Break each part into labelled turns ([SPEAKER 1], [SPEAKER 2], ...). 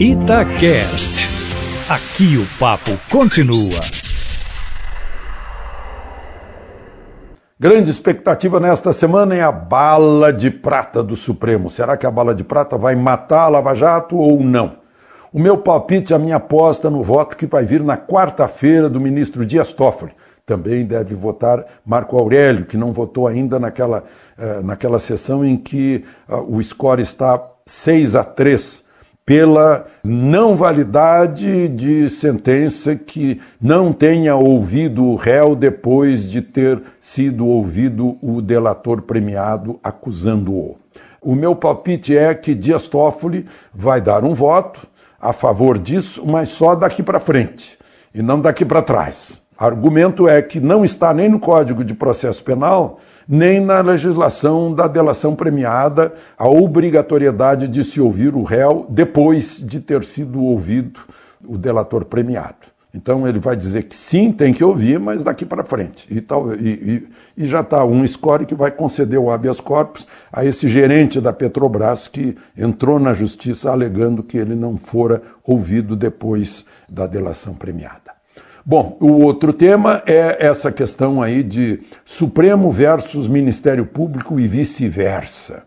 [SPEAKER 1] Itacast. Aqui o papo continua.
[SPEAKER 2] Grande expectativa nesta semana é a bala de prata do Supremo. Será que a bala de prata vai matar a Lava Jato ou não? O meu palpite, a minha aposta no voto que vai vir na quarta-feira do ministro Dias Toffoli. Também deve votar Marco Aurélio, que não votou ainda naquela, eh, naquela sessão em que uh, o score está 6 a 3 pela não validade de sentença que não tenha ouvido o réu depois de ter sido ouvido o delator premiado acusando-o. O meu palpite é que Dias Toffoli vai dar um voto a favor disso, mas só daqui para frente e não daqui para trás. Argumento é que não está nem no Código de Processo Penal nem na legislação da delação premiada a obrigatoriedade de se ouvir o réu depois de ter sido ouvido o delator premiado. Então ele vai dizer que sim, tem que ouvir, mas daqui para frente. E, tal, e, e, e já está um score que vai conceder o habeas corpus a esse gerente da Petrobras que entrou na justiça alegando que ele não fora ouvido depois da delação premiada. Bom, o outro tema é essa questão aí de Supremo versus Ministério Público e vice-versa.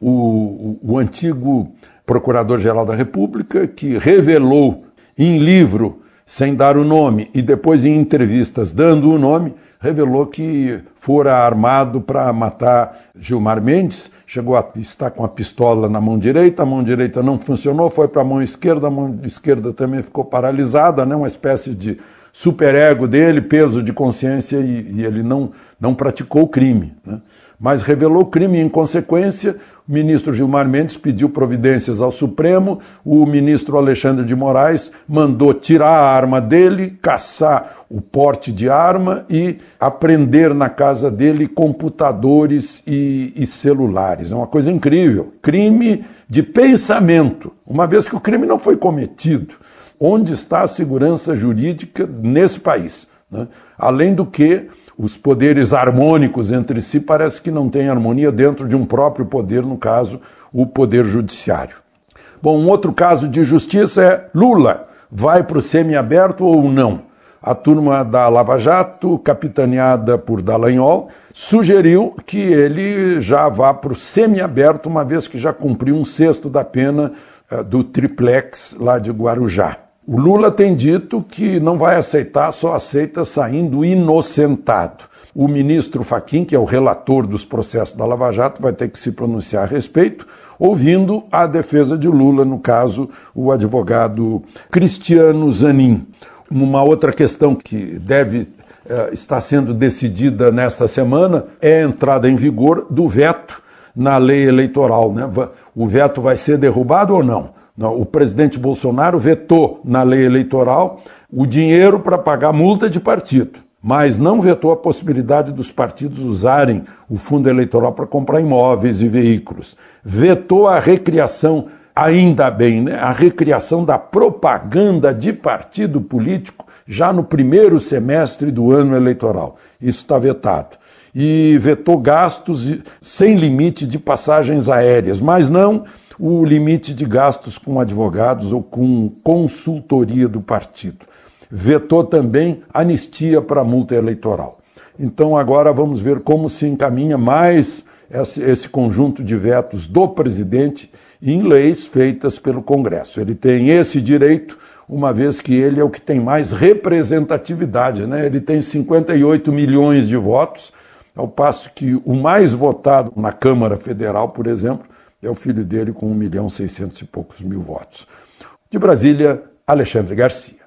[SPEAKER 2] O, o, antigo Procurador-Geral da República, que revelou em livro, sem dar o nome, e depois em entrevistas dando o nome, revelou que fora armado para matar Gilmar Mendes, chegou a estar com a pistola na mão direita, a mão direita não funcionou, foi para a mão esquerda, a mão esquerda também ficou paralisada, né? uma espécie de superego dele, peso de consciência, e, e ele não, não praticou o crime. Né? Mas revelou o crime em consequência, o ministro Gilmar Mendes pediu providências ao Supremo, o ministro Alexandre de Moraes mandou tirar a arma dele, caçar o porte de arma e apreender na casa dele computadores e, e celulares. É uma coisa incrível. Crime de pensamento, uma vez que o crime não foi cometido onde está a segurança jurídica nesse país. Né? Além do que, os poderes harmônicos entre si parece que não têm harmonia dentro de um próprio poder, no caso, o poder judiciário. Bom, um outro caso de justiça é Lula vai para o semiaberto ou não? A turma da Lava Jato, capitaneada por Dallagnol, sugeriu que ele já vá para o semiaberto, uma vez que já cumpriu um sexto da pena uh, do triplex lá de Guarujá. O Lula tem dito que não vai aceitar, só aceita saindo inocentado. O ministro Faquim, que é o relator dos processos da Lava Jato, vai ter que se pronunciar a respeito, ouvindo a defesa de Lula, no caso, o advogado Cristiano Zanin. Uma outra questão que deve eh, estar sendo decidida nesta semana é a entrada em vigor do veto na lei eleitoral. Né? O veto vai ser derrubado ou não? O presidente Bolsonaro vetou na lei eleitoral o dinheiro para pagar multa de partido, mas não vetou a possibilidade dos partidos usarem o fundo eleitoral para comprar imóveis e veículos. Vetou a recriação, ainda bem, né? a recriação da propaganda de partido político já no primeiro semestre do ano eleitoral. Isso está vetado e vetou gastos sem limite de passagens aéreas, mas não o limite de gastos com advogados ou com consultoria do partido. Vetou também anistia para multa eleitoral. Então agora vamos ver como se encaminha mais esse, conjunto de vetos do presidente em leis feitas pelo Congresso. Ele tem esse direito, uma vez que ele é o que tem mais representatividade. Né? Ele tem 58 milhões de votos, ao passo que o mais votado na Câmara Federal, por exemplo, é o filho dele com 1 milhão e 600 e poucos mil votos. De Brasília, Alexandre Garcia.